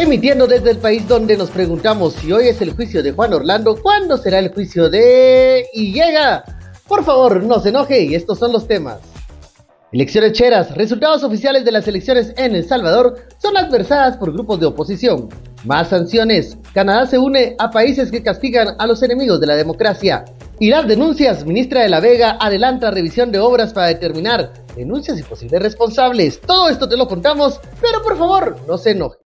Emitiendo desde el país donde nos preguntamos si hoy es el juicio de Juan Orlando, ¿cuándo será el juicio de... y llega? Por favor, no se enoje y estos son los temas. Elecciones cheras, resultados oficiales de las elecciones en El Salvador son adversadas por grupos de oposición. Más sanciones. Canadá se une a países que castigan a los enemigos de la democracia. Y las denuncias, ministra de la Vega adelanta revisión de obras para determinar denuncias y posibles responsables. Todo esto te lo contamos, pero por favor, no se enoje.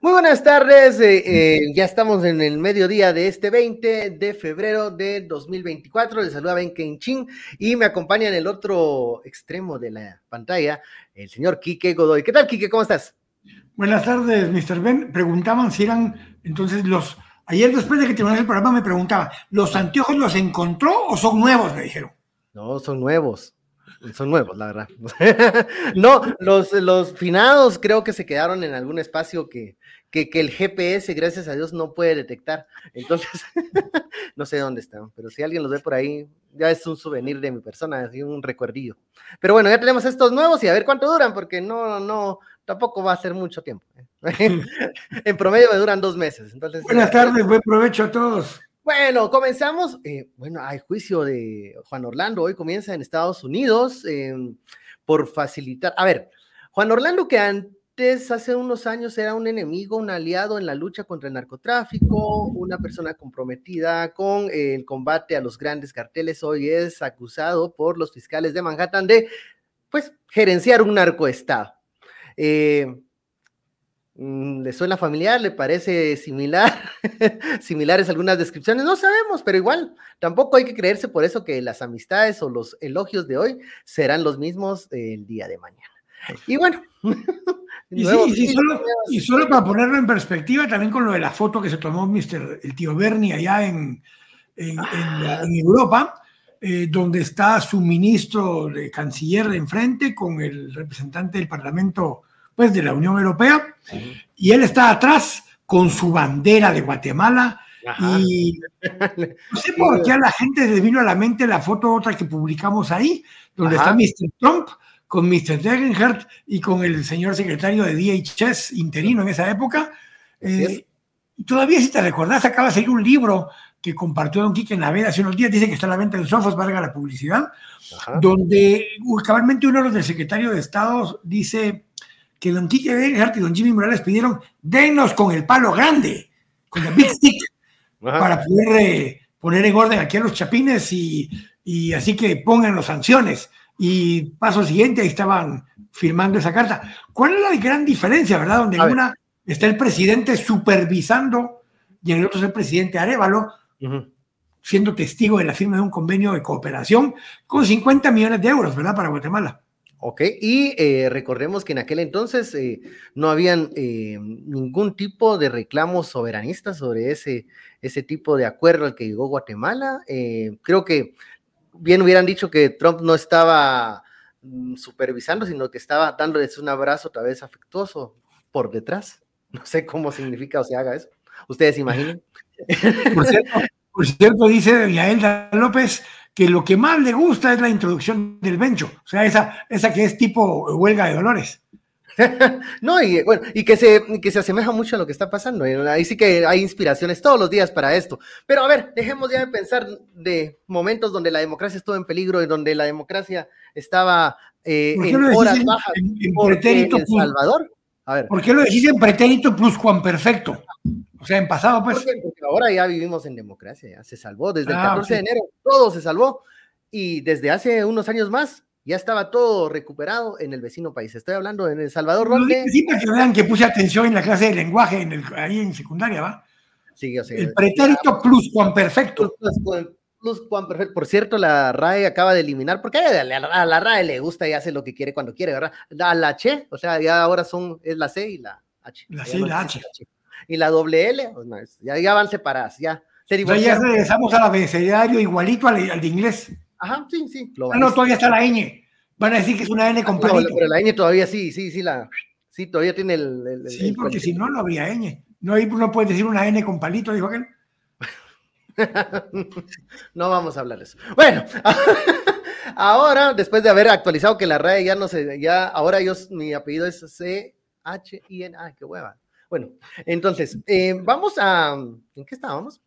Muy buenas tardes, eh, eh, ya estamos en el mediodía de este 20 de febrero de 2024. Les saluda Ben Kenchin y me acompaña en el otro extremo de la pantalla el señor Quique Godoy. ¿Qué tal, Quique? ¿Cómo estás? Buenas tardes, Mr. Ben. Preguntaban si eran entonces los. Ayer, después de que terminó el programa, me preguntaban: ¿los anteojos los encontró o son nuevos? Me dijeron. No, son nuevos. Son nuevos, la verdad. no, los, los finados creo que se quedaron en algún espacio que, que, el GPS, gracias a Dios, no puede detectar. Entonces, no sé dónde están, pero si alguien los ve por ahí, ya es un souvenir de mi persona, así un recuerdillo. Pero bueno, ya tenemos estos nuevos y a ver cuánto duran, porque no, no, tampoco va a ser mucho tiempo. ¿eh? en promedio me duran dos meses. Entonces, Buenas tardes, buen provecho a todos. Bueno, comenzamos. Eh, bueno, hay juicio de Juan Orlando. Hoy comienza en Estados Unidos em, por facilitar. A ver, Juan Orlando, que antes, hace unos años, era un enemigo, un aliado en la lucha contra el narcotráfico, una persona comprometida con el combate a los grandes carteles, hoy es acusado por los fiscales de Manhattan de, pues, gerenciar un narcoestado. Eh, ¿Le suena familiar? ¿Le parece similar? Similares algunas descripciones. No sabemos, pero igual, tampoco hay que creerse por eso que las amistades o los elogios de hoy serán los mismos el día de mañana. Y bueno. y, solo, para ponerlo en perspectiva, también con lo de la foto que se tomó Mr. el tío Bernie allá en, en, Europa, eh, donde está su ministro de canciller enfrente con el representante del Parlamento pues, de la Unión Europea, y él está atrás con su bandera de Guatemala. Y no sé por qué a la gente le vino a la mente la foto otra que publicamos ahí, donde está Mr. Trump con Mr. Degenhardt y con el señor secretario de DHS interino en esa época. Eh, todavía si te recordás, acaba de salir un libro que compartió Don Quique Naveda hace unos días, dice que está a la venta en Sofos, valga la publicidad, donde cabalmente uno de los del secretario de Estado dice que don Quique Benhart y don Jimmy Morales pidieron, denos con el palo grande, con el big stick, para poder eh, poner en orden aquí a los chapines y, y así que pongan las sanciones. Y paso siguiente, ahí estaban firmando esa carta. ¿Cuál es la gran diferencia, verdad? Donde en una está el presidente supervisando y en el otro es el presidente Arevalo, siendo testigo de la firma de un convenio de cooperación con 50 millones de euros, ¿verdad? Para Guatemala. Ok, y eh, recordemos que en aquel entonces eh, no habían eh, ningún tipo de reclamo soberanista sobre ese, ese tipo de acuerdo al que llegó Guatemala. creo que bien hubieran dicho que Trump no estaba mm, supervisando, sino que estaba dándoles un abrazo otra vez afectuoso por detrás. No sé cómo significa o se haga eso. Ustedes imaginen. Por cierto, por cierto dice Yaelda López, que lo que más le gusta es la introducción del bencho, o sea, esa, esa que es tipo huelga de dolores. no, y bueno, y que se, que se asemeja mucho a lo que está pasando. Ahí sí que hay inspiraciones todos los días para esto. Pero a ver, dejemos ya de pensar de momentos donde la democracia estuvo en peligro y donde la democracia estaba eh, en horas bajas en, en, Salvador. A ver. ¿Por qué lo decís en pretérito plus Juan Perfecto? O sea, en pasado, pues. Porque, ahora ya vivimos en democracia, ya se salvó. Desde el 14 ah, de enero todo se salvó. Y desde hace unos años más ya estaba todo recuperado en el vecino país. Estoy hablando en El Salvador, donde. Sí, para que vean que puse atención en la clase de lenguaje en el, ahí en secundaria, ¿va? Sí, o sea, el pretérito plus Juan Perfecto. Plus, Juan Perfecto. Por cierto, la RAE acaba de eliminar, porque a la, RAE le gusta y hace lo que quiere cuando quiere, ¿verdad? A la H, o sea, ya ahora son, es la C y la H. La C y la H y la doble L, pues, ya, ya, van separadas, ya. ya regresamos al abecedario igualito al, de inglés. Ajá, sí, sí. Ah, no, todavía está la ñ. Van a decir que es una N con palito. pero la ñ todavía sí, sí, sí, la, sí, todavía tiene el. sí, porque si no, no habría ñ. No, no puedes decir una N con palito, dijo aquel. no vamos a hablar de eso. Bueno, ahora, después de haber actualizado que la RAE ya no sé, ya, ahora yo, mi apellido es C-H-I-N, ah, qué hueva. Bueno, entonces, eh, vamos a. ¿En qué estábamos?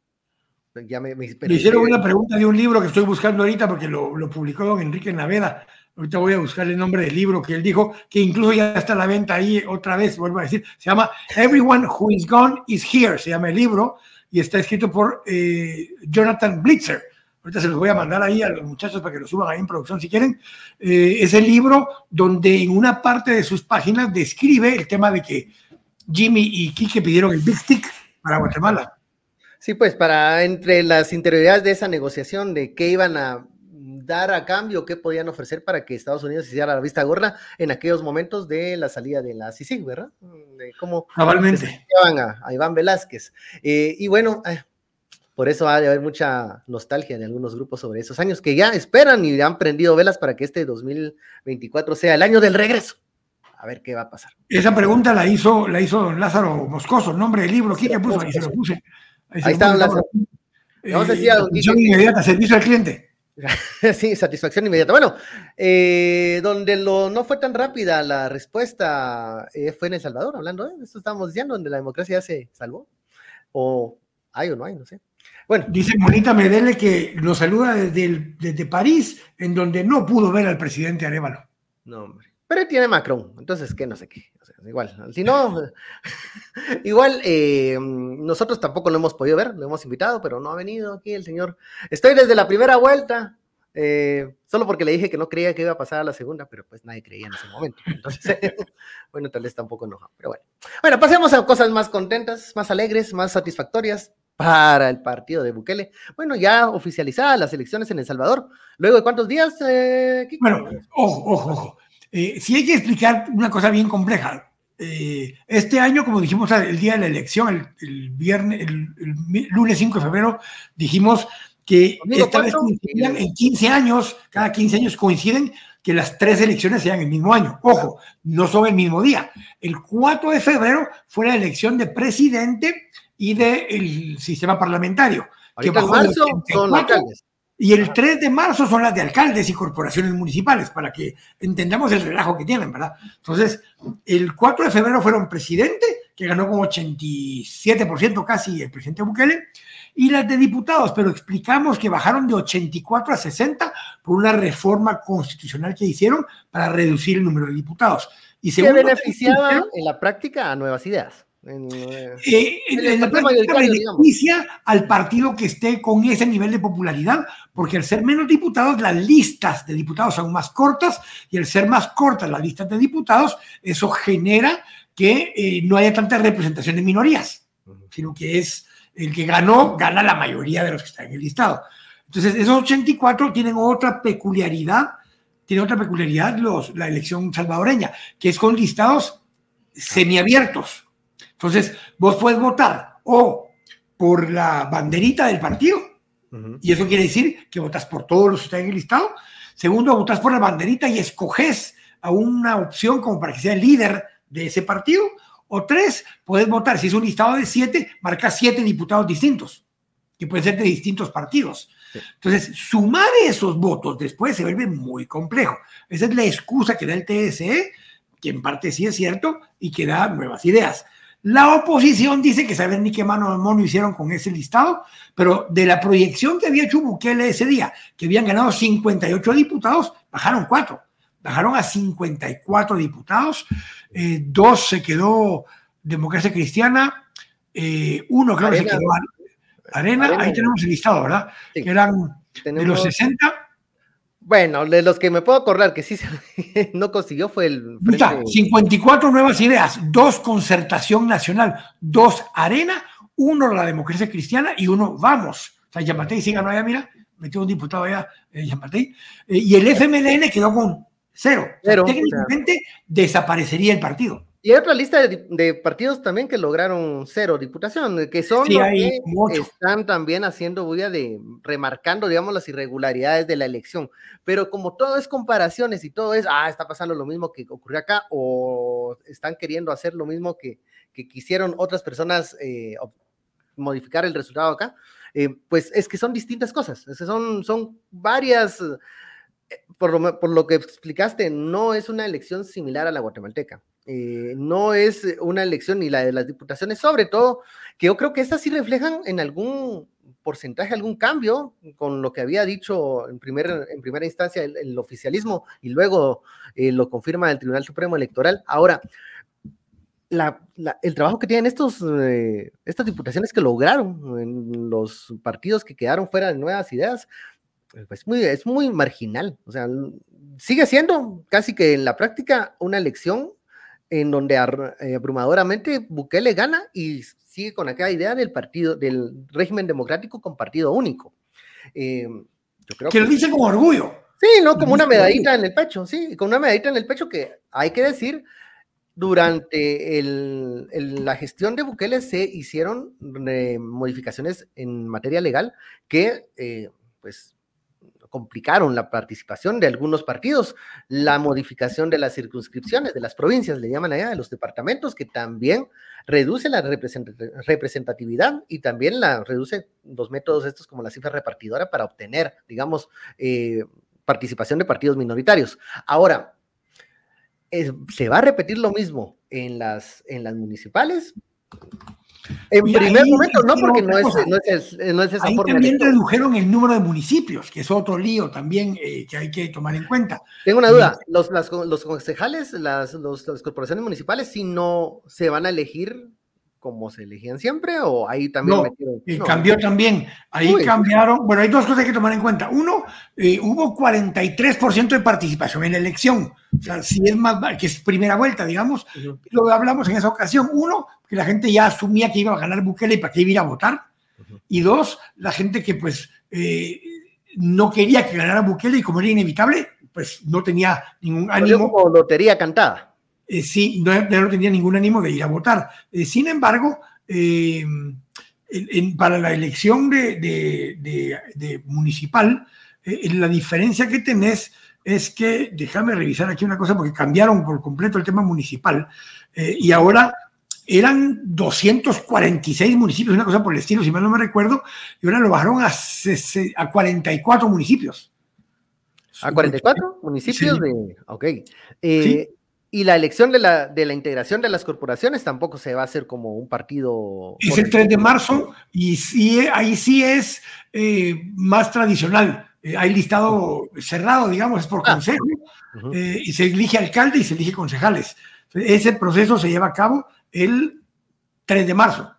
Ya me, me, hicieron una pregunta de un libro que estoy buscando ahorita porque lo, lo publicó don Enrique Naveda. Ahorita voy a buscar el nombre del libro que él dijo, que incluso ya está a la venta ahí otra vez, vuelvo a decir. Se llama Everyone Who Is Gone Is Here, se llama el libro, y está escrito por eh, Jonathan Blitzer. Ahorita se los voy a mandar ahí a los muchachos para que lo suban ahí en producción si quieren. Eh, es el libro donde en una parte de sus páginas describe el tema de que Jimmy y Kike pidieron el Big Stick para Guatemala. Sí, pues para entre las interioridades de esa negociación de qué iban a dar a cambio, qué podían ofrecer para que Estados Unidos hiciera la vista gorda en aquellos momentos de la salida de la CICIG, ¿verdad? De cómo Cabalmente. A, a, Iván Velázquez. Eh, y bueno, eh, por eso ha de haber mucha nostalgia de algunos grupos sobre esos años que ya esperan y han prendido velas para que este 2024 sea el año del regreso. A ver qué va a pasar. Esa pregunta la hizo, la hizo don Lázaro Moscoso, nombre del libro, ¿quién puso? Ahí se lo puse. Ahí, está don Lázaro. Vamos a decir inmediata, servicio al cliente. sí, satisfacción inmediata. Bueno, eh, donde lo, no fue tan rápida la respuesta eh, fue en El Salvador, hablando de esto estamos diciendo, donde la democracia ya se salvó. O hay o no hay, no sé. Bueno. Dice Monita Medele que lo saluda desde, desde París, en donde no pudo ver al presidente Arevalo. No, hombre. Pero tiene Macron, entonces, ¿qué? No sé qué. igual, si no, igual eh, nosotros tampoco lo hemos podido ver, lo hemos invitado, pero no ha venido aquí el señor. Estoy desde la primera vuelta, eh, solo porque le dije que no creía que iba a pasar a la segunda, pero pues nadie creía en ese momento. Entonces, bueno, tal vez está un poco enojado, pero bueno. Bueno, pasemos a cosas más contentas, más alegres, más satisfactorias para el partido de Bukele. Bueno, ya oficializadas las elecciones en El Salvador. Luego de cuántos días, eh, Bueno, ojo, ojo, ojo. Eh, si hay que explicar una cosa bien compleja. Eh, este año, como dijimos el día de la elección, el, viernes, el, lunes 5 de febrero, dijimos que esta vez coincidían en 15 años, cada 15 años coinciden que las tres elecciones sean el mismo año. Ojo, no son el mismo día. El 4 de febrero fue la elección de presidente y del sistema parlamentario. que bajó marzo son alcaldes. Y el 3 de marzo son las de alcaldes y corporaciones municipales, para que entendamos el relajo que tienen, ¿verdad? Entonces, el 4 de febrero fueron presidente, que ganó con 87% casi el presidente Bukele, y las de diputados, pero explicamos que bajaron de 84 a 60 por una reforma constitucional que hicieron para reducir el número de diputados. Y se beneficiaba en la práctica a nuevas ideas. En, eh, eh la beneficia al partido que esté con ese nivel de popularidad, porque al ser menos diputados, las listas de diputados son más cortas y al ser más cortas las listas de diputados, eso genera que eh, no haya tanta representación de minorías, sino que es el que ganó, gana la mayoría de los que están en el listado. Entonces, esos 84 tienen otra peculiaridad, tiene otra peculiaridad los, la elección salvadoreña, que es con listados semiabiertos entonces, vos puedes votar o por la banderita del partido, y eso quiere decir que votas por todos los que están en el listado. Segundo, votas por la banderita y escoges a una opción como para que sea el líder de ese partido. O tres, puedes votar, si es un listado de siete, marca siete diputados distintos, que pueden ser de distintos partidos. Entonces, sumar esos votos después se vuelve muy complejo. Esa es la excusa que da el TSE, que en parte sí es cierto, y que da nuevas ideas. La oposición dice que saben ni qué mano de mono hicieron con ese listado, pero de la proyección que había hecho Bukele ese día, que habían ganado 58 diputados, bajaron cuatro, bajaron a 54 diputados, eh, dos se quedó Democracia Cristiana, eh, uno creo que se quedó Arena, ahí tenemos el listado, ¿verdad? Que eran de los 60, bueno, de los que me puedo acordar que sí no consiguió fue el. Frente... 54 nuevas ideas, dos concertación nacional, dos arena, uno la democracia cristiana y uno vamos. O sea, Yamatei sí ganó allá, mira, metió un diputado allá, eh, Yamatei, eh, y el FMLN quedó con cero. cero técnicamente desaparecería el partido. Y hay otra lista de, partidos también que lograron cero diputación, que son los que están también haciendo bulla de remarcando, digamos, las irregularidades de la elección. Pero como todo es comparaciones y todo es, ah, está pasando lo mismo que ocurrió acá, o están queriendo hacer lo mismo que, que quisieron otras personas eh, modificar el resultado acá, eh, pues es que son distintas cosas, son, son varias por lo, por lo que explicaste, no es una elección similar a la guatemalteca. Eh, no es una elección ni la de las diputaciones, sobre todo, que yo creo que estas sí reflejan en algún porcentaje, algún cambio con lo que había dicho en, primer, en primera instancia el, oficialismo y luego eh, lo confirma el Tribunal Supremo Electoral. Ahora, el trabajo que tienen estos, eh, estas diputaciones que lograron en los partidos que quedaron fuera de nuevas ideas, pues muy, es muy marginal. O sea, sigue siendo casi que en la práctica una elección en donde eh, abrumadoramente Bukele gana y sigue con aquella idea del partido, del régimen democrático con partido único. Eh, yo creo que, lo dice con orgullo. Sí, ¿no? Como una medallita en el pecho, sí, con una medallita en el pecho que hay que decir, durante el, la gestión de Bukele se hicieron eh, modificaciones en materia legal que, eh, pues, complicaron la participación de algunos partidos, la modificación de las circunscripciones, de las provincias, le llaman allá, de los departamentos, que también reduce la representatividad y también la reduce los métodos estos como la cifra repartidora para obtener, digamos, eh, participación de partidos minoritarios. Ahora, ¿se va a repetir lo mismo en las, en las municipales? En primer momento, no, porque no es, no, es, no es, esa ahí También redujeron el número de municipios, que es otro lío también eh, que hay que tomar en cuenta. Tengo una duda, los, los concejales, las, las corporaciones municipales, si no se van a elegir como se elegían siempre o ahí también no, metieron, cambió también. Ahí cambiaron bueno hay dos cosas que tomar en cuenta. Uno eh, hubo 43% de participación en la elección. O sea si es más que es primera vuelta digamos lo hablamos en esa ocasión. Uno que la gente ya asumía que iba a ganar Bukele y para qué iba a votar. Y dos la gente que pues eh, no quería que ganara Bukele y como era inevitable pues no tenía ningún ánimo. como lotería cantada eh, sí, no, no, tenía ningún ánimo de ir a votar. Eh, sin embargo, eh, para la elección de, municipal, la diferencia que tenés es que, déjame revisar aquí una cosa, porque cambiaron por completo el tema municipal, y ahora eran 246 municipios, una cosa por el estilo, si mal no me recuerdo, y ahora lo bajaron a, a 44 municipios. ¿A 44 municipios? De, ok. ¿Sí? Y la elección de la, de la integración de las corporaciones tampoco se va a hacer como un partido. Es el 3 de marzo y sí, ahí sí es eh, más tradicional. Eh, hay listado cerrado, digamos, es por ah. consejo, eh, y se elige alcalde y se elige concejales. Ese proceso se lleva a cabo el 3 de marzo.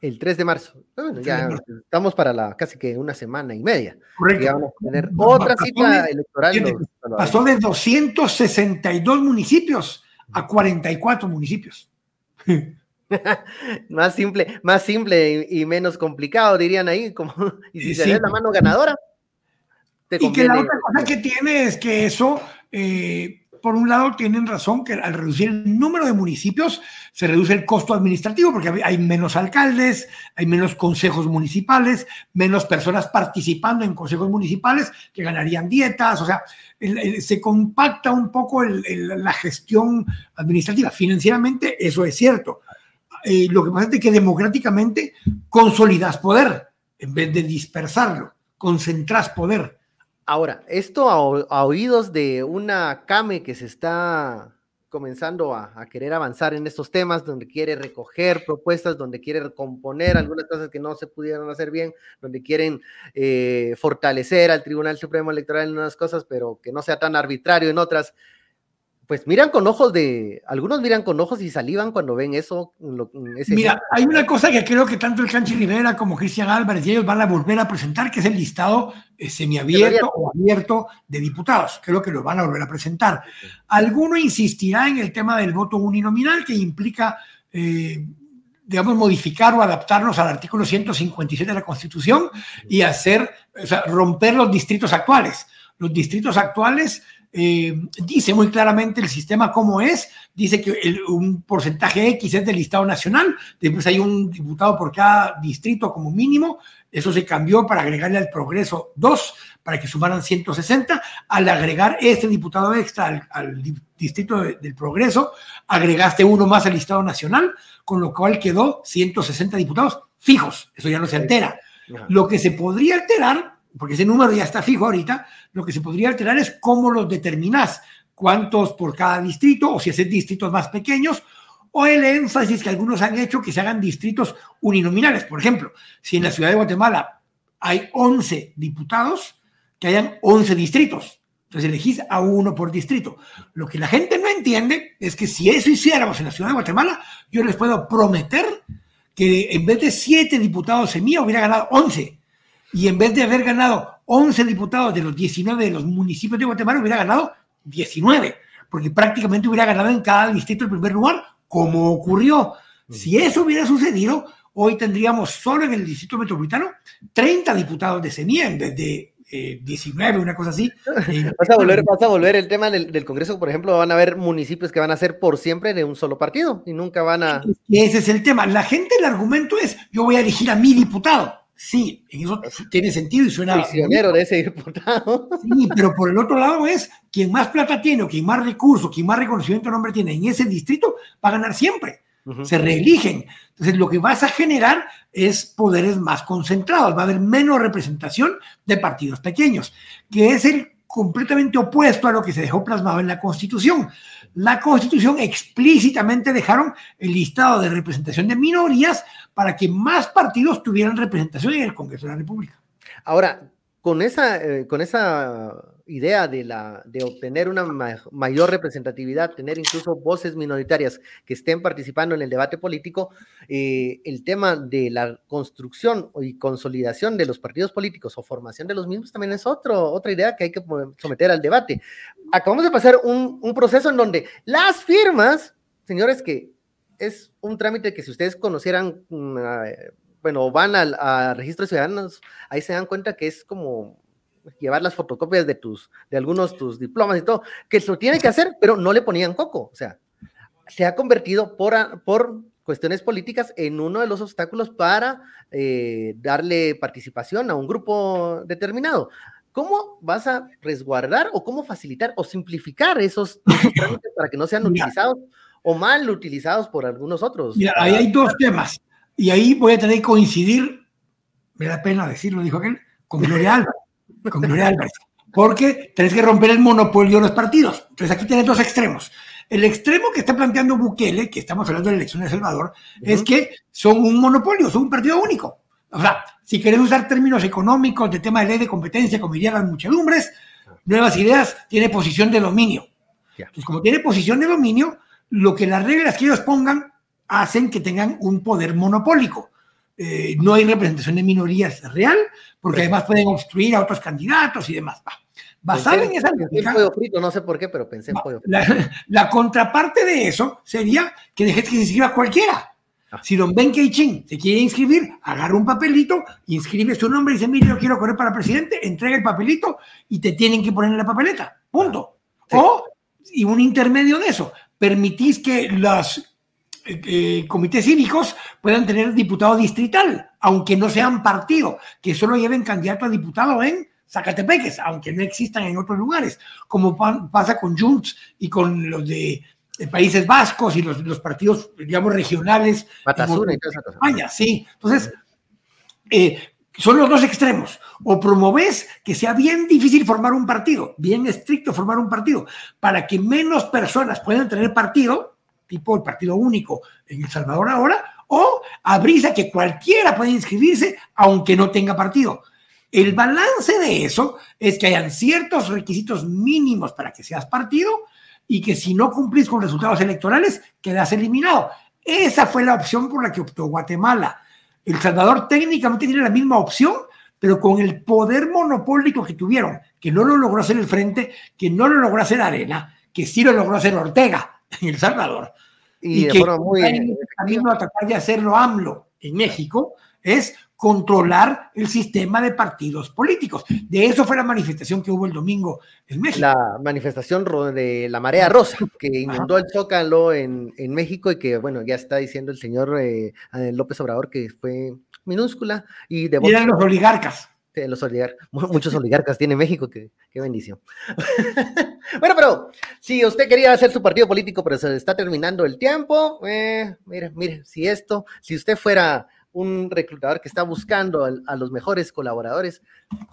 El 3 de marzo. ya estamos para la casi que una semana y media. Correcto. Ya vamos a tener otra cita electoral. pasó de 262 municipios a 44 municipios. más simple, más simple y, menos complicado, dirían ahí, como, y si se ve la mano ganadora. y que la otra cosa que tiene es que eso eh, por un lado, tienen razón que al reducir el número de municipios se reduce el costo administrativo porque hay menos alcaldes, hay menos consejos municipales, menos personas participando en consejos municipales que ganarían dietas, o sea, se compacta un poco la gestión administrativa. Financieramente, eso es cierto. Eh, lo que pasa es que democráticamente consolidas poder en vez de dispersarlo, concentras poder. Ahora, esto a, oídos de una CAME que se está comenzando a, querer avanzar en estos temas, donde quiere recoger propuestas, donde quiere recomponer algunas cosas que no se pudieron hacer bien, donde quieren eh, fortalecer al Tribunal Supremo Electoral en unas cosas, pero que no sea tan arbitrario en otras pues miran con ojos de, algunos miran con ojos y salivan cuando ven eso. Mira, hay una cosa que creo que tanto el Canchi Rivera como Cristian Álvarez y ellos van a volver a presentar, que es el listado eh, semiabierto o abierto de diputados. Creo que lo van a volver a presentar. Alguno insistirá en el tema del voto uninominal, que implica, eh, digamos, modificar o adaptarnos al artículo 157 de la Constitución y hacer, o sea, romper los distritos actuales. Los distritos actuales eh, dice muy claramente el sistema cómo es, dice que un porcentaje X es del listado nacional, después hay un diputado por cada distrito como mínimo, eso se cambió para agregarle al progreso dos, para que sumaran 160, al agregar este diputado extra al, distrito del progreso, agregaste uno más al listado nacional, con lo cual quedó 160 diputados fijos, eso ya no se altera. Lo que se podría alterar porque ese número ya está fijo ahorita, lo que se podría alterar es cómo los determinás, cuántos por cada distrito, o si hacer distritos más pequeños, o el énfasis que algunos han hecho que se hagan distritos uninominales. Por ejemplo, si en la ciudad de Guatemala hay 11 diputados, que hayan 11 distritos. Entonces elegís a uno por distrito. Lo que la gente no entiende es que si eso hiciéramos en la ciudad de Guatemala, yo les puedo prometer que en vez de 7 diputados en mía hubiera ganado 11. Y en vez de haber ganado 11 diputados de los 19 de los municipios de Guatemala, hubiera ganado 19, porque prácticamente hubiera ganado en cada distrito el primer lugar, como ocurrió. Si eso hubiera sucedido, hoy tendríamos solo en el distrito metropolitano 30 diputados de semilla en vez de 19, una cosa así. vas, a volver, vas a volver el tema del, Congreso, por ejemplo, van a haber municipios que van a ser por siempre de un solo partido y nunca van a... Ese es el tema. La gente, el argumento es, yo voy a elegir a mi diputado. Sí, eso tiene sentido y suena. Prisionero de ese diputado. Sí, pero por el otro lado es quien más plata tiene o quien más recursos, quien más reconocimiento de nombre tiene en ese distrito va a ganar siempre. Se reeligen. Entonces, lo que vas a generar es poderes más concentrados. Va a haber menos representación de partidos pequeños, que es el completamente opuesto a lo que se dejó plasmado en la Constitución. La Constitución explícitamente dejaron el listado de representación de minorías para que más partidos tuvieran representación en el Congreso de la República. Ahora, con esa, eh, con esa idea de, la, de obtener una mayor representatividad, tener incluso voces minoritarias que estén participando en el debate político, eh, el tema de la construcción y consolidación de los partidos políticos o formación de los mismos también es otro, otra idea que hay que someter al debate. Acabamos de pasar un, un proceso en donde las firmas, señores, que es un trámite que si ustedes conocieran mm, bueno, van al registro de ciudadanos, ahí se dan cuenta que es como llevar las fotocopias de tus, de algunos tus diplomas y todo, que lo tiene que hacer, pero no le ponían coco, o sea, se ha convertido por, por cuestiones políticas en uno de los obstáculos para eh, darle participación a un grupo determinado. ¿Cómo vas a resguardar o cómo facilitar o simplificar esos, trámites para que no sean utilizados o mal utilizados por algunos otros? Mira, ahí hay dos temas. Y ahí voy a tener que coincidir, me da pena decirlo, dijo aquel, con Gloria Álvarez. Con Gloria Álvarez. Porque tenés que romper el monopolio de los partidos. Entonces aquí tenés dos extremos. El extremo que está planteando Bukele, que estamos hablando de la elección de El Salvador, es que son un monopolio, son un partido único. O sea, si querés usar términos económicos de tema de ley de competencia, como dirían las muchedumbres, Nuevas Ideas tiene posición de dominio. Pues como tiene posición de dominio, lo que las reglas que ellos pongan hacen que tengan un poder monopólico. Eh, no hay representación de minorías real, porque además pueden obstruir a otros candidatos y demás. Basado en esa frito, no sé por qué, pero pensé en pollo La, contraparte de eso sería que dejes que se inscriba cualquiera. Ah. Si don Ben Keichin se quiere inscribir, agarra un papelito, inscribe su nombre y dice, mire, yo quiero correr para presidente, entrega el papelito y te tienen que poner en la papeleta. Punto. O, y un intermedio de eso, permitís que las eh, comités cívicos puedan tener diputado distrital, aunque no sean partido, que solo lleven candidato a diputado en Zacatepeques, aunque no existan en otros lugares, como pasa con Junts y con los de, Países Vascos y los, partidos, digamos, regionales. de España, sí. Entonces, eh, son los dos extremos. O promoves que sea bien difícil formar un partido, bien estricto formar un partido, para que menos personas puedan tener partido, tipo el partido único en El Salvador ahora, o abrís a que cualquiera pueda inscribirse aunque no tenga partido. El balance de eso es que hayan ciertos requisitos mínimos para que seas partido y que si no cumplís con resultados electorales, quedas eliminado. Esa fue la opción por la que optó Guatemala. El Salvador técnicamente tiene la misma opción, pero con el poder monopólico que tuvieron, que no lo logró hacer el Frente, que no lo logró hacer Arena, que sí lo logró hacer Ortega en El Salvador. Y, que muy el camino a tratar de hacerlo AMLO en México es controlar el sistema de partidos políticos. De eso fue la manifestación que hubo el domingo en México. La manifestación de la marea rosa, que inundó el Zócalo en, en, México y que, bueno, ya está diciendo el señor eh, López Obrador que fue minúscula. Y, de eran los oligarcas. Los oligarcas, muchos oligarcas tiene México, qué, qué bendición. bueno, pero si usted quería hacer su partido político, pero se le está terminando el tiempo, eh, mire, mire, si esto, si usted fuera un reclutador que está buscando a, los mejores colaboradores,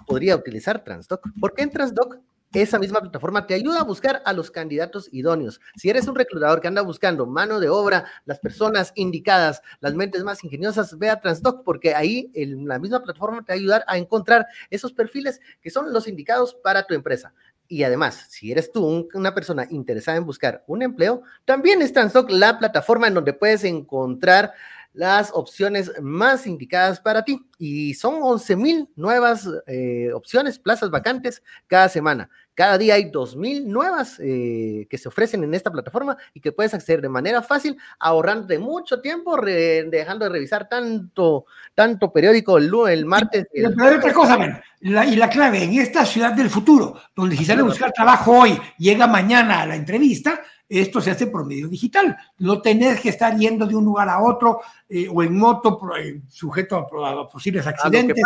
podría utilizar Transdoc. ¿Por qué en Transdoc esa misma plataforma te ayuda a buscar a los candidatos idóneos. Si eres un reclutador que anda buscando mano de obra, las personas indicadas, las mentes más ingeniosas, ve a Transdoc porque ahí la misma plataforma te va a encontrar esos perfiles que son los indicados para tu empresa. Y además, si eres tú una persona interesada en buscar un empleo, también es Transdoc la plataforma en donde puedes encontrar las opciones más indicadas para ti. Y son 11 mil nuevas eh, opciones, plazas vacantes cada semana. Cada día hay 2 mil nuevas eh, que se ofrecen en esta plataforma y que puedes acceder de manera fácil, ahorrando de mucho tiempo, dejando de revisar tanto, tanto periódico el, el martes. Y, otra cosa, y la clave, en esta ciudad del futuro, donde si sale a buscar trabajo hoy, llega mañana a la entrevista, esto se hace por medio digital. No tener que estar yendo de un lugar a otro eh, o en moto eh, sujeto a, posibles accidentes.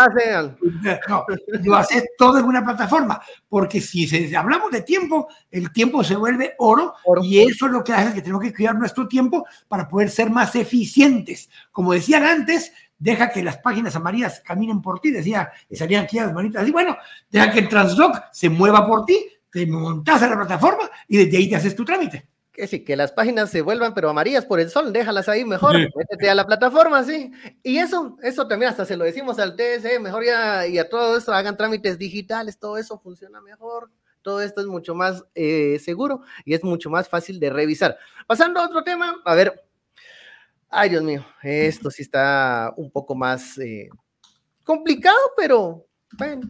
No, lo haces todo en una plataforma, porque si hablamos de tiempo, el tiempo se vuelve oro, y eso es lo que hace que tenemos que cuidar nuestro tiempo para poder ser más eficientes. Como decían antes, deja que las páginas amarillas caminen por ti, decía, y salían aquí las manitas así, bueno, deja que el Transdoc se mueva por ti, te montas a la plataforma y desde ahí te haces tu trámite que sí, que las páginas se vuelvan pero amarillas por el sol, déjalas ahí mejor, métete a la plataforma, sí. Y eso, eso también hasta se lo decimos al TSE, mejor ya y a todo eso hagan trámites digitales, todo eso funciona mejor, todo esto es mucho más eh, seguro y es mucho más fácil de revisar. Pasando a otro tema, a ver, ay Dios mío, esto sí está un poco más eh, complicado, pero bueno.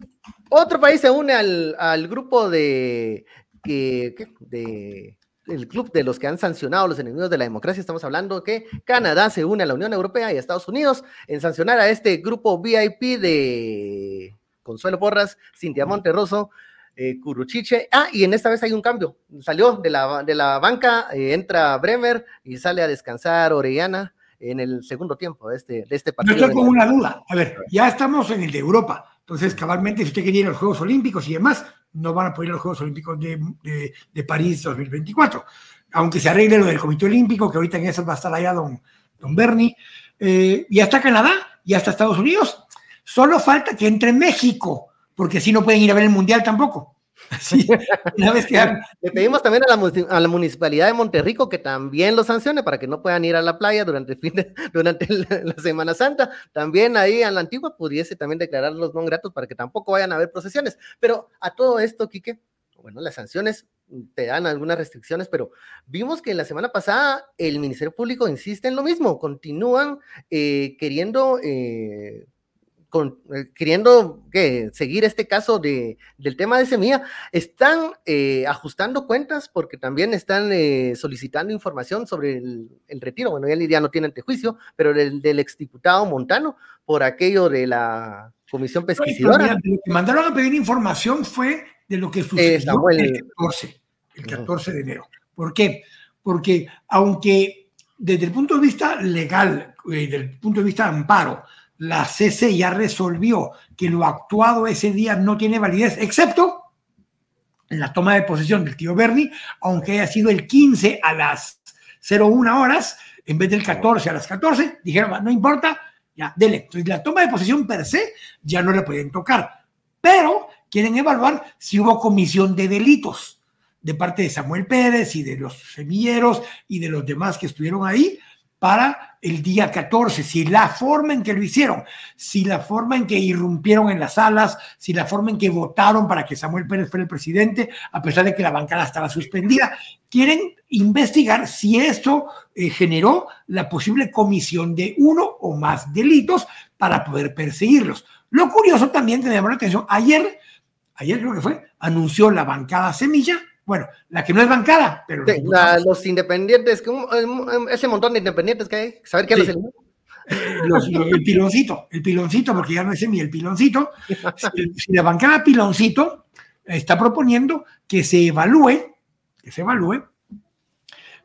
Otro país se une al, al grupo de, que, de el club de los que han sancionado a los enemigos de la democracia, estamos hablando que Canadá se une a la Unión Europea y a Estados Unidos en sancionar a este grupo VIP de Consuelo Porras, Cintia Monterroso, eh, Curuchiche. Ah, y en esta vez hay un cambio. Salió de la, de la banca, eh, entra Bremer y sale a descansar Orellana en el segundo tiempo de este, de este partido. Yo estoy con una duda. A ver, ya estamos en el de Europa. Entonces, cabalmente, si usted quería ir a los Juegos Olímpicos y demás, no van a poder ir a los Juegos Olímpicos de, de, París 2024. Aunque se arregle lo del Comité Olímpico, que ahorita en eso va a estar allá don, don Bernie. Eh, y hasta Canadá, y hasta Estados Unidos. Solo falta que entre México, porque si no pueden ir a ver el Mundial tampoco. Le pedimos también a la, municipalidad de Monterrico que también lo sancione para que no puedan ir a la playa durante, el fin durante la, Semana Santa. También ahí en la antigua pudiese también declarar los no gratos para que tampoco vayan a haber procesiones. Pero a todo esto, Quique, bueno, las sanciones te dan algunas restricciones, pero vimos que la semana pasada el Ministerio Público insiste en lo mismo, continúan eh, queriendo eh, eh, queriendo que seguir este caso de, del tema de semilla, están eh, ajustando cuentas porque también están eh, solicitando información sobre el, retiro. Bueno, ya ya no tiene antejuicio, pero del, del exdiputado Montano por aquello de la comisión pesquisidora. lo que mandaron a pedir información fue de lo que sucedió el 14, el 14 de enero. ¿Por qué? Porque aunque desde el punto de vista legal, desde el punto de vista de amparo, la CC ya resolvió que lo actuado ese día no tiene validez, excepto en la toma de posesión del tío Bernie, aunque haya sido el 15 a las 01 horas, en vez del 14 a las 14, dijeron, no importa, ya, dele. Entonces, la toma de posesión per se ya no le pueden tocar, pero quieren evaluar si hubo comisión de delitos de parte de Samuel Pérez y de los semilleros y de los demás que estuvieron ahí, para el día 14, si la forma en que lo hicieron, si la forma en que irrumpieron en las salas, si la forma en que votaron para que Samuel Pérez fuera el presidente, a pesar de que la bancada estaba suspendida, quieren investigar si esto eh, generó la posible comisión de uno o más delitos para poder perseguirlos. Lo curioso también me llamó la atención, ayer, ayer creo que fue, anunció la bancada Semilla bueno, la que no es bancada, pero... los independientes, ese montón de independientes que hay, saber qué sí. los, el piloncito, el piloncito, porque ya no es ni el piloncito. Si, la bancada piloncito está proponiendo que se evalúe, que se evalúe,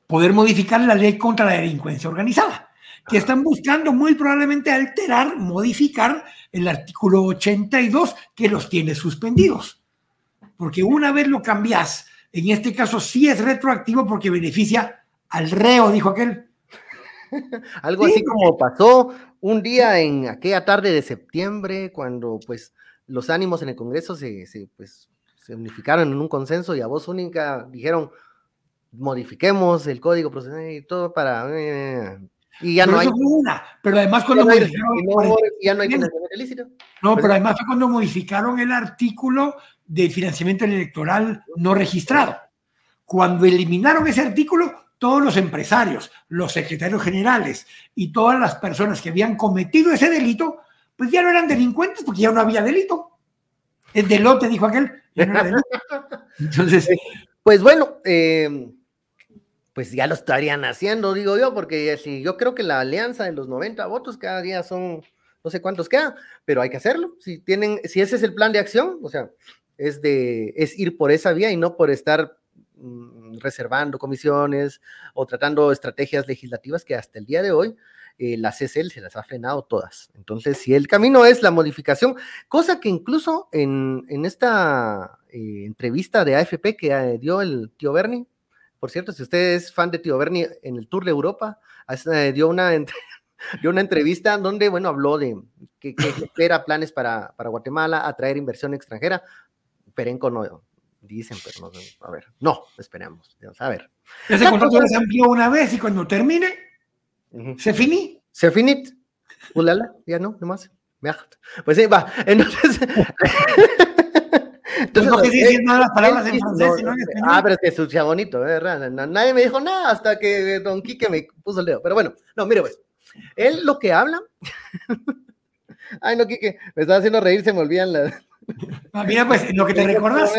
poder modificar la ley contra la delincuencia organizada, que están buscando muy probablemente alterar, modificar el artículo 82 que los tiene suspendidos. Porque una vez lo cambias en este caso sí es retroactivo porque beneficia al reo, dijo aquel. Algo así como pasó un día en aquella tarde de septiembre, cuando pues los ánimos en el Congreso se, pues, se unificaron en un consenso y a voz única dijeron, modifiquemos el código procesal y todo para... Eh, y ya no hay... Una, pero además cuando no modificaron... No, ya no hay ilícito. No, pero además cuando modificaron el artículo de financiamiento electoral no registrado. Cuando eliminaron ese artículo, todos los empresarios, los secretarios generales y todas las personas que habían cometido ese delito, pues ya no eran delincuentes porque ya no había delito. El delote, dijo aquel, Entonces, pues bueno, eh, pues ya lo estarían haciendo, digo yo, porque si yo creo que la alianza de los 90 votos cada día son, no sé cuántos quedan, pero hay que hacerlo. Si tienen, si ese es el plan de acción, o sea, es de, es ir por esa vía y no por estar mm, reservando comisiones o tratando estrategias legislativas que hasta el día de hoy eh, la CCL se las ha frenado todas. Entonces, si el camino es la modificación, cosa que incluso en, en esta eh, entrevista de AFP que eh, dio el tío Bernie, por cierto, si usted es fan de Tío Bernie en el Tour de Europa, eh, dio una, dio una entrevista donde, bueno, habló de que, espera planes para, para, Guatemala, atraer inversión extranjera. Perenco no, dicen, pero no, a ver, no, esperemos, a ver. Ese contrato se amplió una vez y cuando termine, se finí. Se finit. Ulala, ya no, nomás. Pues sí, va. Entonces. Entonces, no las palabras en francés, sino en español. Ah, pero es que escucha bonito, ¿verdad? Nadie me dijo nada hasta que Don Quique me puso el dedo. Pero bueno, no, mire pues. Él lo que habla. Ay, no, Quique, me estaba haciendo reír, se me olvidan las. Ah, mira, pues lo que te recordás,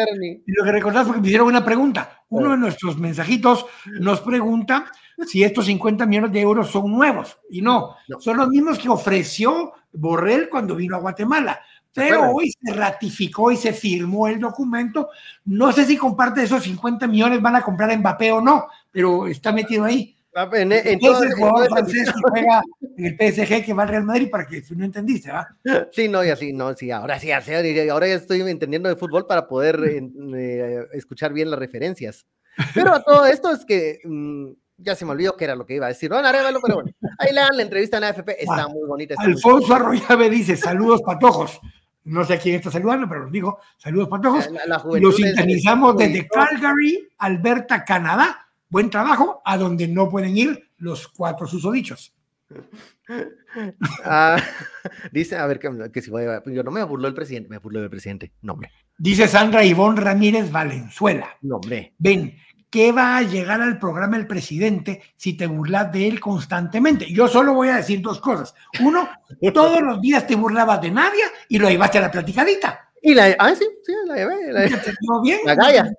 lo que recordás porque me hicieron una pregunta. Uno de nuestros mensajitos nos pregunta si estos 50 millones de euros son nuevos. Y no, no. son los mismos que ofreció Borrell cuando vino a Guatemala. Pero hoy se ratificó y se firmó el documento. No sé si comparte esos 50 millones van a comprar a Mbappé o no, pero está metido ahí. Ah, en, en, el jugador francés que juega en el PSG que va al Real Madrid para que no entendiste, ¿va? Sí, no, y así, no, sí, ahora sí, ahora ya estoy entendiendo de fútbol para poder eh, escuchar bien las referencias. Pero a todo esto es que mm, ya se me olvidó qué era lo que iba a decir. Bueno, arévalo, pero bueno, ahí le dan la entrevista en AFP, está ah, muy bonita. Alfonso Arroyave dice, saludos patojos no sé a quién está saludando, pero os digo, saludos patojos. Los sintonizamos desde Calgary, Alberta, Canadá. Buen trabajo, a donde no pueden ir los cuatro susodichos. Ah, dice, a ver, que, si voy a, yo no me burló el presidente, me burló el presidente, no hombre. Dice Sandra Ivonne Ramírez Valenzuela. No hombre. Ven, ¿qué va a llegar al programa el presidente si te burlas de él constantemente? Yo solo voy a decir dos cosas. Uno, todos los días te burlabas de Nadia y lo llevaste a la platicadita. Y la, ah, sí, sí, la llevé. La, bien? la galla.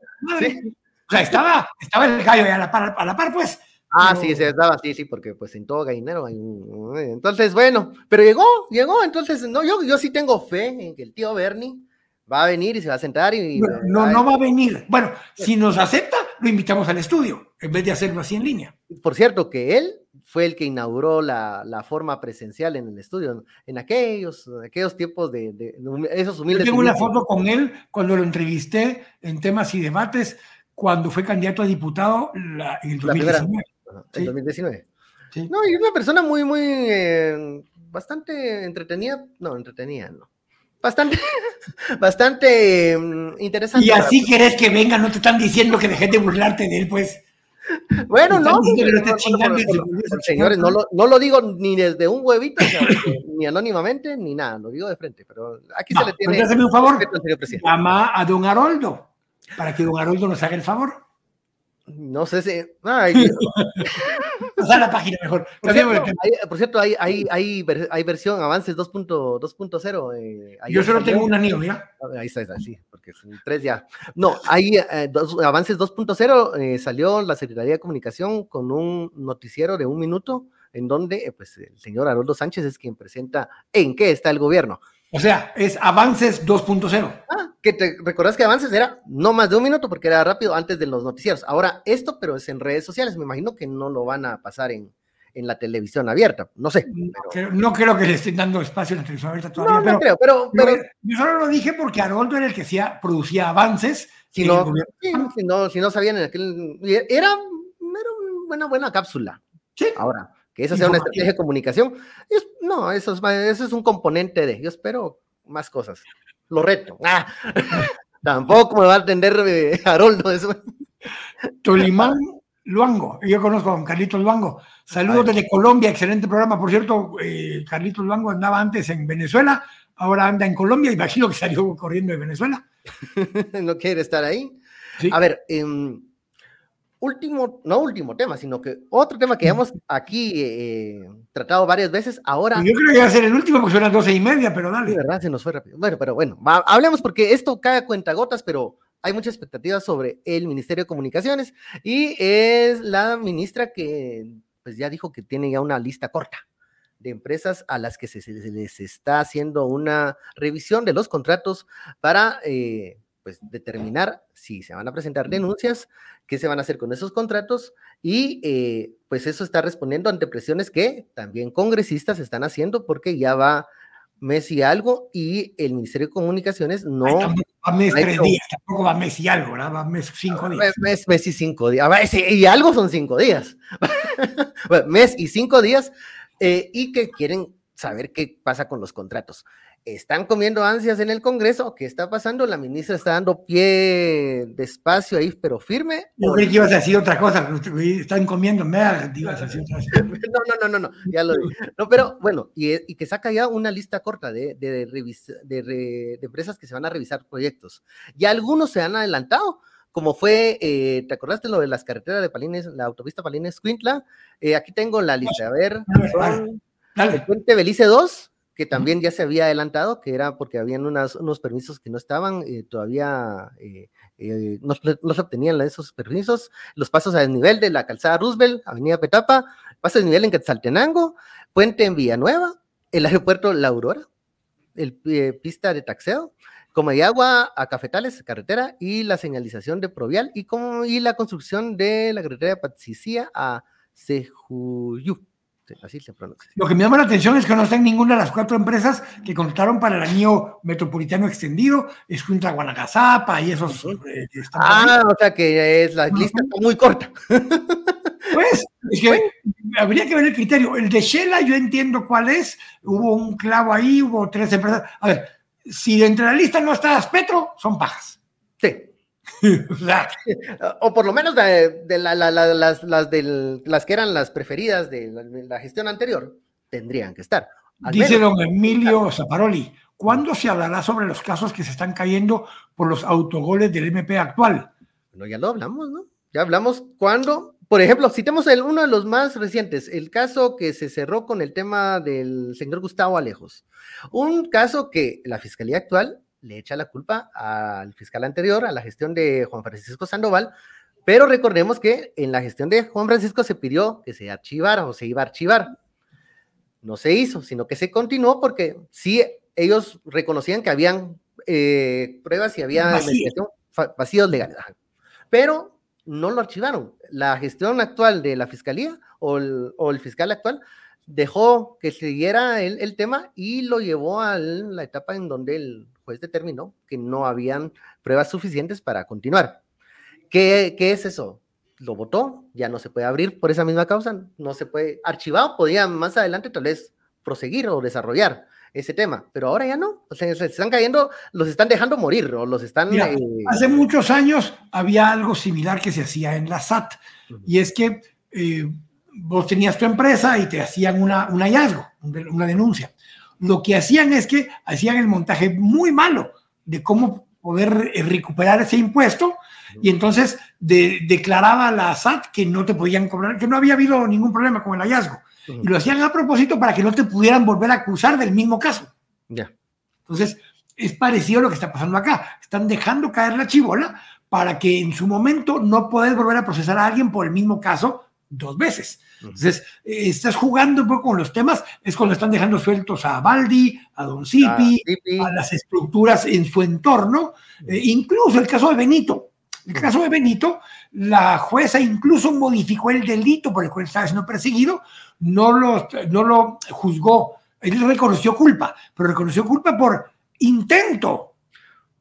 O sea, estaba, estaba el gallo a la par, a la par pues. Ah, sí, se estaba, sí, sí, porque pues en todo gallinero hay un... Entonces, bueno, pero llegó, llegó, entonces, no, yo, yo sí tengo fe en que el tío Bernie va a venir y se va a sentar y... No, no, va a venir. Bueno, si nos acepta, lo invitamos al estudio, en vez de hacerlo así en línea. Por cierto, que él fue el que inauguró la, la forma presencial en el estudio, en aquellos, aquellos tiempos de, de, esos humildes... Yo tengo una foto con él cuando lo entrevisté en temas y debates, cuando fue candidato a diputado la, en el 2019. En 2019. Sí. No, y una persona muy, muy, eh, bastante entretenida, no, entretenida, no bastante, bastante mm, interesante. Y así querés que venga, no te están diciendo que dejes de burlarte de él, pues. Bueno, no, señores, no lo, no lo, digo ni desde un huevito, ni anónimamente, ni nada, lo digo de frente, pero aquí se le tiene. Hazme un favor, llama a don Haroldo para que don Haroldo nos haga el favor. No sé si. Ay, la página mejor. Por cierto, hay, por cierto, hay, hay, hay, versión avances 2.0. Eh, Yo solo tengo un anillo, ¿ya? Ahí está, está, sí, porque son tres ya. No, hay eh, dos, avances 2.0. Eh, salió la Secretaría de Comunicación con un noticiero de un minuto en donde eh, pues, el señor Haroldo Sánchez es quien presenta en qué está el gobierno. O sea, es Avances 2.0. Ah, que te recordás que Avances era no más de un minuto porque era rápido antes de los noticieros. Ahora esto, pero es en redes sociales. Me imagino que no lo van a pasar en, en la televisión abierta. No sé. No, creo que le estén dando espacio en la televisión abierta todavía. No, pero, no creo, pero, pero, Yo solo lo dije porque Haroldo era el que hacía, producía avances. Si no, si no, si no sabían en aquel. Era, era una buena cápsula. Sí. Ahora que esa sea una estrategia de comunicación. no, eso es, eso es un componente de, yo espero más cosas. Lo reto. Ah. Tampoco me va a atender eh, Haroldo eso. Tolimán Luango, yo conozco a don Carlitos Luango. Saludos desde Colombia, excelente programa. Por cierto, eh, Carlitos Luango andaba antes en Venezuela, ahora anda en Colombia, imagino que salió corriendo de Venezuela. no quiere estar ahí. A ver, em, último, no último tema, sino que otro tema que hemos aquí eh, tratado varias veces, ahora... Yo creo que va a ser el último porque son las doce y media, pero dale. De verdad, se nos fue rápido. Bueno, pero bueno, hablemos porque esto cae a cuentagotas, pero hay mucha expectativa sobre el Ministerio de Comunicaciones y es la ministra que pues ya dijo que tiene ya una lista corta de empresas a las que se, les está haciendo una revisión de los contratos para eh, pues determinar si se van a presentar denuncias, qué se van a hacer con esos contratos y eh, pues eso está respondiendo ante presiones que también congresistas están haciendo porque ya va mes y algo y el Ministerio de Comunicaciones no... va mes tres días, tampoco va mes y algo, ¿verdad? Va mes cinco ah, días. Mes, mes y cinco días. Y algo son cinco días. mes y cinco días eh, y que quieren saber qué pasa con los contratos están comiendo ansias en el Congreso. ¿Qué está pasando? La ministra está dando pie despacio ahí, pero firme. Yo creí que ibas a decir otra cosa, están comiendo merda, No, no, no, no, no, ya lo dije. No, pero bueno, y, que saca ya una lista corta de, de, de, empresas que se van a revisar proyectos. Y algunos se han adelantado como fue, eh, ¿te acordaste lo de las carreteras de Palines, la autopista Palines Quintla? Eh, aquí tengo la lista, a ver, son el puente Belice 2, que también ya se había adelantado, que era porque habían unos permisos que no estaban eh, todavía, eh, eh, no, se obtenían esos permisos, los pasos a desnivel de la calzada Roosevelt, Avenida Petapa, paso a desnivel en Quetzaltenango, puente en Villanueva, el aeropuerto La Aurora, el pista de taxeo, como de agua a cafetales, carretera, y la señalización de Provial, y, como, y la construcción de la carretera de Patsicía a Sejuyú así se pronuncia. Lo que me llama la atención es que no están ninguna de las cuatro empresas que contrataron para el anillo metropolitano extendido, es Junta Guanagazapa y esos. Eh, ah, o sea que es la lista está muy corta. Pues, es que habría que ver el criterio. El de Shela yo entiendo cuál es, hubo un clavo ahí, hubo tres empresas. A ver, si dentro de la lista no está Petro, son pajas. Sí. o por lo menos de, las, las, que eran las preferidas de la, gestión anterior, tendrían que estar. Dice don Emilio Zaparoli, ¿cuándo se hablará sobre los casos que se están cayendo por los autogoles del MP actual? Bueno, ya lo hablamos, ¿no? Ya hablamos cuando, por ejemplo, citemos el, uno de los más recientes, el caso que se cerró con el tema del señor Gustavo Alejos. Un caso que la Fiscalía actual le echa la culpa al fiscal anterior, a la gestión de Juan Francisco Sandoval, pero recordemos que en la gestión de Juan Francisco se pidió que se archivara o se iba a archivar. No se hizo, sino que se continuó porque sí, ellos reconocían que habían eh, pruebas y había vacíos legales. Pero no lo archivaron. La gestión actual de la fiscalía o el, fiscal actual dejó que siguiera el, el, tema y lo llevó a la etapa en donde el determinó que no habían pruebas suficientes para continuar. ¿Qué, ¿Qué, es eso? Lo votó, ya no se puede abrir por esa misma causa, no se puede, archivado, podía más adelante tal vez proseguir o desarrollar ese tema, pero ahora ya no, o sea, se están cayendo, los están dejando morir o los están... Eh, hace muchos años había algo similar que se hacía en la SAT, y es que eh, vos tenías tu empresa y te hacían una, un hallazgo, una denuncia lo que hacían es que hacían el montaje muy malo de cómo poder eh, recuperar ese impuesto y entonces declaraba la SAT que no te podían cobrar, que no había habido ningún problema con el hallazgo. Y lo hacían a propósito para que no te pudieran volver a acusar del mismo caso. Ya. Entonces, es parecido a lo que está pasando acá. Están dejando caer la chivola para que en su momento no puedas volver a procesar a alguien por el mismo caso dos veces. Entonces, eh, estás jugando un poco con los temas, es cuando están dejando sueltos a Baldi, a Don Zipi, a las estructuras en su entorno, eh, incluso el caso de Benito. El caso de Benito, la jueza incluso modificó el delito por el cual estaba siendo perseguido, no lo, no lo juzgó, él reconoció culpa, pero reconoció culpa por intento.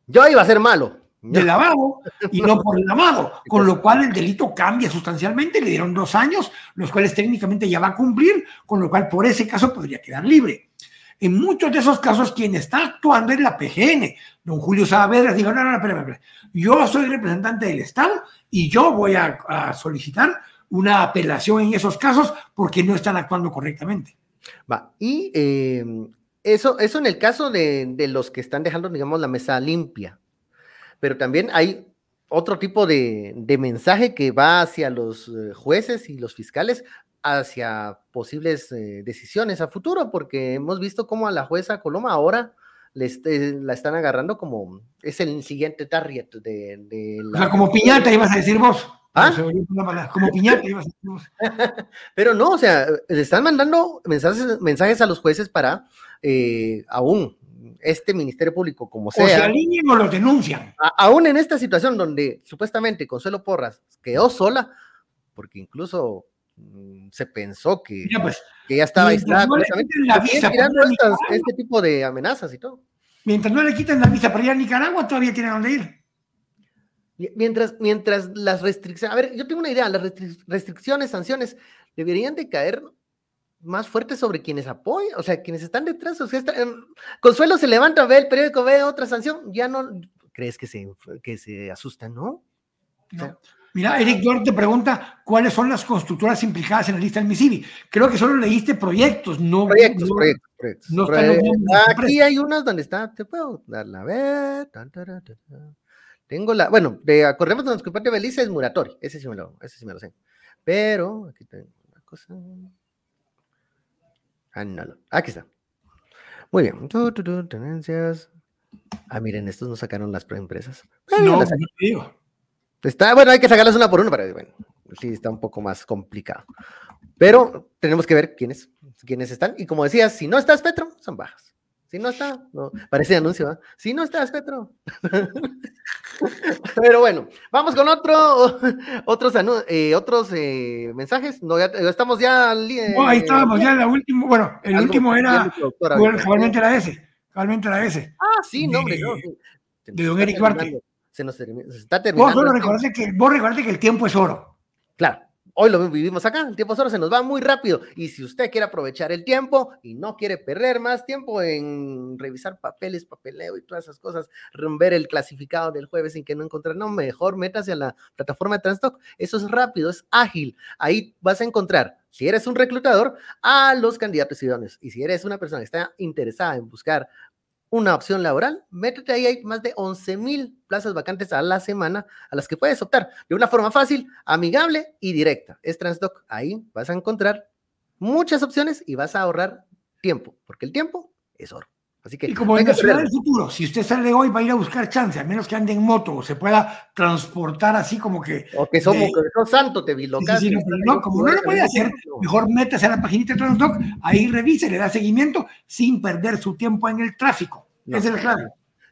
Yo iba a ser malo de lavado y no por el lavado, con lo cual el delito cambia sustancialmente, le dieron dos años, los cuales técnicamente ya va a cumplir, con lo cual por ese caso podría quedar libre. En muchos de esos casos, quien está actuando es la PGN. Don Julio Saavedra dijo, no, no, no, espera, espera. Yo soy representante del Estado y yo voy a, solicitar una apelación en esos casos porque no están actuando correctamente. Va, y eh, eso, eso en el caso de, de, los que están dejando, digamos, la mesa limpia. Pero también hay otro tipo de, de mensaje que va hacia los eh, jueces y los fiscales hacia posibles eh, decisiones a futuro, porque hemos visto cómo a la jueza Coloma ahora le la están agarrando como es el siguiente target de, la... O sea, como piñata ibas a decir vos. ¿Ah? Como piñata ibas a decir vos. Pero no, o sea, le están mandando mensajes, mensajes a los jueces para eh, aún este Ministerio Público, como sea. O se alinean o lo denuncian. aún en esta situación donde supuestamente Consuelo Porras quedó sola, porque incluso Mm, se pensó que, ya, pues, que ya estaba aislada. este tipo de amenazas y todo. Mientras no le quiten la visa para ir a Nicaragua, todavía tiene dónde ir. Mientras, mientras las restricciones, a ver, yo tengo una idea, las restricciones, sanciones, deberían de caer más fuertes sobre quienes apoyan, o sea, quienes están detrás. O sea, Consuelo se levanta, ve el periódico, ve otra sanción, ya no, ¿crees que se, que se asustan, no? no. Mira, Eric Duarte te pregunta cuáles son las constructoras implicadas en la lista del MISIBI. Creo que solo leíste proyectos, no. Proyectos, proyectos, aquí hay unas donde está, te puedo dar la ver. Tengo la, bueno, de acordemos de Belice es Muratori, ese sí me lo, ese sí me lo sé. Pero aquí tengo una cosa. No, aquí está. Muy bien. Tenencias. Ah, miren, estos nos sacaron las preempresas. No, no digo. Está, bueno, hay que sacarlas una por una, pero bueno, sí está un poco más complicado. Pero tenemos que ver quiénes, quiénes están. Y como decías, si no estás Petro, son bajas. Si no está, no, parece anuncio, ¿eh? Si no estás Petro. Pero bueno, vamos con otro, otros, eh, otros eh, mensajes. No, ya, estamos ya. Eh, ahí estábamos, ya el último. Bueno, el último era. Cabalmente la S. Cabalmente la S. Ah, sí, no, hombre, De don Eric Duarte se nos, está terminando. Vos, recordate que, vos que el tiempo es oro. Claro, hoy lo vivimos acá, el tiempo es oro, se nos va muy rápido. Y si usted quiere aprovechar el tiempo y no quiere perder más tiempo en revisar papeles, papeleo y todas esas cosas, ver el clasificado del jueves sin que no encontrar, no, mejor métase a la plataforma de Transtock. Eso es rápido, es ágil. Ahí vas a encontrar, si eres un reclutador, a los candidatos idóneos. Y si eres una persona que está interesada en buscar una opción laboral, métete ahí, hay más de 11 mil plazas vacantes a la semana a las que puedes optar de una forma fácil, amigable y directa. Es Transdoc, ahí vas a encontrar muchas opciones y vas a ahorrar tiempo, porque el tiempo es oro. Así que, y como ciudad del futuro, si usted sale hoy va a ir a buscar chance, a menos que ande en moto o se pueda transportar así como que. O que somos, santo, te vi no, como no lo puede hacer, mejor métase a la paginita de Transdoc, ahí revise, le da seguimiento sin perder su tiempo en el tráfico. Esa es la clave.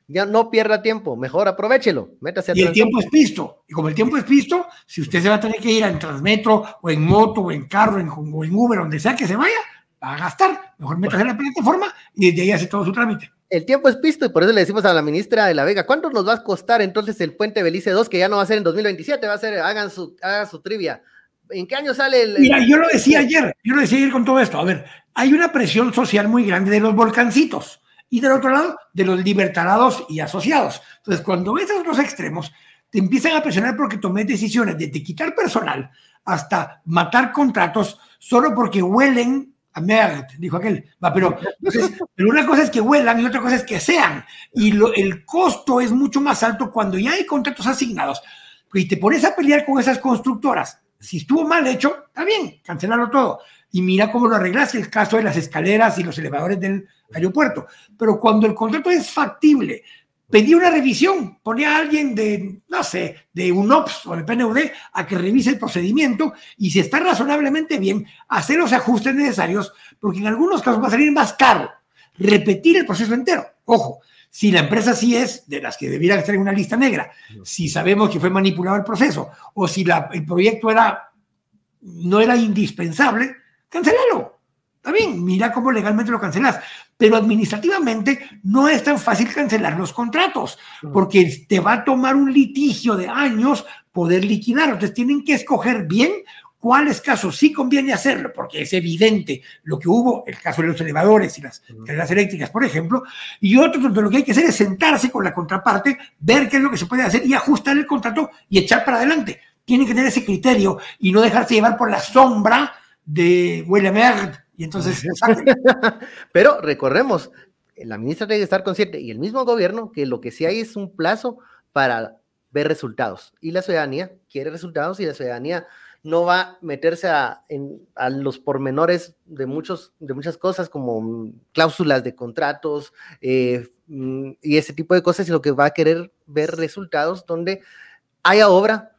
Ya no pierda tiempo, mejor aprovechelo. Métase a y el tiempo es pisto. Y como el tiempo es pisto, si usted se va a tener que ir en Transmetro o en moto o en carro en, o en Uber, donde sea que se vaya, a gastar. Mejor métase en la plataforma y desde ahí hace todo su trámite. El tiempo es pisto y por eso le decimos a la ministra de la Vega, ¿cuánto nos va a costar entonces el puente Belice 2, que ya no va a ser en 2027, va a ser, hagan su, hagan su trivia. ¿En qué año sale el...? Mira, yo lo decía ayer, yo lo decía ayer con todo esto. A ver, hay una presión social muy grande de los volcancitos y del otro lado, de los libertarados y asociados. Entonces, cuando ves esos dos extremos, te empiezan a presionar porque tomes decisiones de quitar personal hasta matar contratos solo porque huelen dijo aquel. Pero, pero una cosa es que huelan y otra cosa es que sean. Y el costo es mucho más alto cuando ya hay contratos asignados. Y te pones a pelear con esas constructoras. Si estuvo mal hecho, está bien, cancelarlo todo. Y mira cómo lo arreglas el caso de las escaleras y los elevadores del aeropuerto. Pero cuando el contrato es factible, pedí una revisión, ponía a alguien de, no sé, de UNOPS o de PNUD a que revise el procedimiento y si está razonablemente bien, hacer los ajustes necesarios, porque en algunos casos va a salir más caro repetir el proceso entero. Ojo, si la empresa sí es de las que debiera estar en una lista negra, si sabemos que fue manipulado el proceso o si el proyecto era, no era indispensable, cancelalo. Está bien, mira cómo legalmente lo cancelas, pero administrativamente no es tan fácil cancelar los contratos, porque te va a tomar un litigio de años poder liquidar. Entonces tienen que escoger bien cuáles casos sí conviene hacerlo, porque es evidente lo que hubo, el caso de los elevadores y las carreras eléctricas, por ejemplo, y otro donde lo que hay que hacer es sentarse con la contraparte, ver qué es lo que se puede hacer y ajustar el contrato y echar para adelante. Tienen que tener ese criterio y no dejarse llevar por la sombra de Willemert. Y entonces. Pero recorremos, la ministra tiene que estar consciente y el mismo gobierno que lo que sí hay es un plazo para ver resultados. Y la ciudadanía quiere resultados y la ciudadanía no va a meterse a, los pormenores de, muchos, de muchas cosas como cláusulas de contratos eh, mm, y ese tipo de cosas, lo que va a querer ver resultados donde haya obra,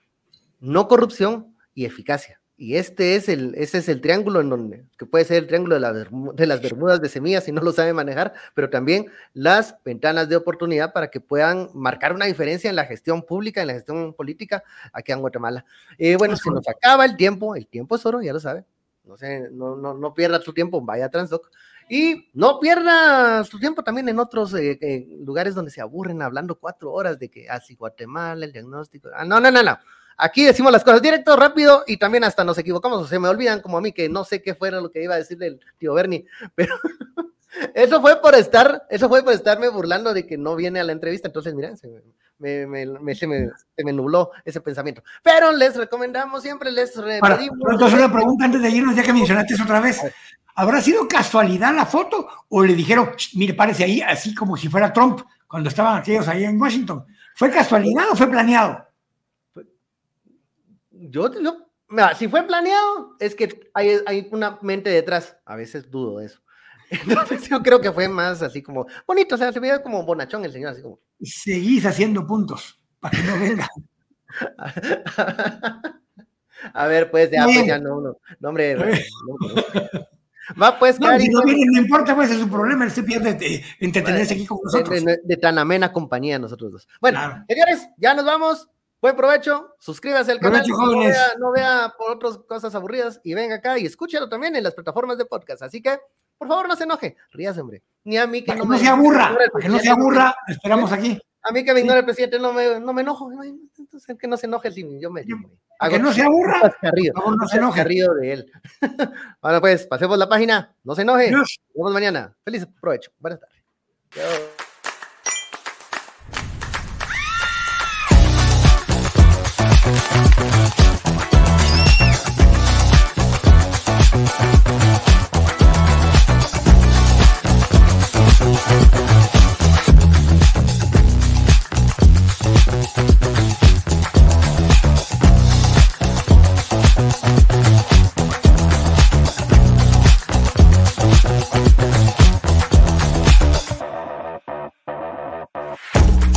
no corrupción y eficacia. Y este es el, ese es el triángulo en donde, que puede ser el triángulo de, la, de las bermudas de semillas si no lo sabe manejar, pero también las ventanas de oportunidad para que puedan marcar una diferencia en la gestión pública, en la gestión política aquí en Guatemala. Eh, bueno, se nos acaba el tiempo, el tiempo es oro, ya lo sabe. No, sé, no, no, no pierda su tiempo, vaya a Transdoc. Y no pierda su tiempo también en otros eh, eh, lugares donde se aburren hablando cuatro horas de que así Guatemala, el diagnóstico. Ah, no, no, no, no. Aquí decimos las cosas directo, rápido y también hasta nos equivocamos o se me olvidan como a mí que no sé qué fuera lo que iba a decirle el tío Bernie, pero eso fue por estar, eso fue por estarme burlando de que no viene a la entrevista, entonces mira, se me, nubló ese pensamiento. Pero les recomendamos siempre, les pedimos. Entonces una pregunta antes de irnos, ya que mencionaste eso otra vez. ¿Habrá sido casualidad la foto o le dijeron, mire, parece ahí, así como si fuera Trump cuando estaban aquellos ahí en Washington? ¿Fue casualidad o fue planeado? Yo, yo si fue planeado, es que hay, hay una mente detrás. A veces dudo de eso. Entonces yo creo que fue más así como bonito, o sea, se veía como bonachón el señor, así como. Seguís haciendo puntos para que no venga. A ver, pues ya, pues ya no, no, no hombre. Va pues, no, Cari, no, viene, no, importa, pues es su problema, él se pierde de entretenerse aquí con nosotros. De, tan amena compañía nosotros dos. Bueno, señores, ya nos vamos. Buen provecho, suscríbase al canal, no, vea, por otras cosas aburridas y venga acá y escúchalo también en las plataformas de podcast. Así que, por favor, no se enoje, ríase, hombre. Ni a mí que no, me, se aburra, que no se aburra, esperamos aquí. A mí que me ignore el presidente no me, no me enojo, entonces que no se enoje, yo me... Yo que no se aburra, no se enoje. Río de él. bueno, pues, pasemos la página, no se enoje. Nos vemos mañana. Feliz provecho. Buenas tardes. Thank